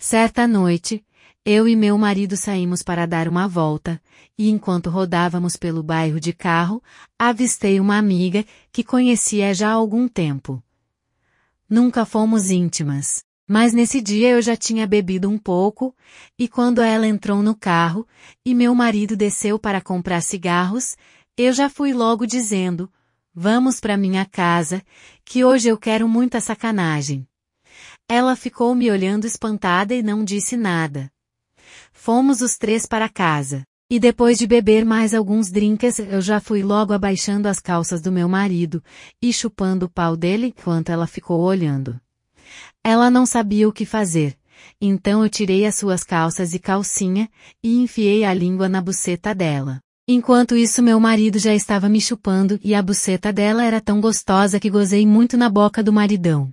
Certa noite, eu e meu marido saímos para dar uma volta, e enquanto rodávamos pelo bairro de carro, avistei uma amiga que conhecia já há algum tempo. Nunca fomos íntimas. Mas nesse dia eu já tinha bebido um pouco, e quando ela entrou no carro, e meu marido desceu para comprar cigarros, eu já fui logo dizendo, vamos para minha casa, que hoje eu quero muita sacanagem. Ela ficou me olhando espantada e não disse nada. Fomos os três para casa. E depois de beber mais alguns drinks, eu já fui logo abaixando as calças do meu marido e chupando o pau dele enquanto ela ficou olhando. Ela não sabia o que fazer, então eu tirei as suas calças e calcinha e enfiei a língua na buceta dela. Enquanto isso meu marido já estava me chupando e a buceta dela era tão gostosa que gozei muito na boca do maridão.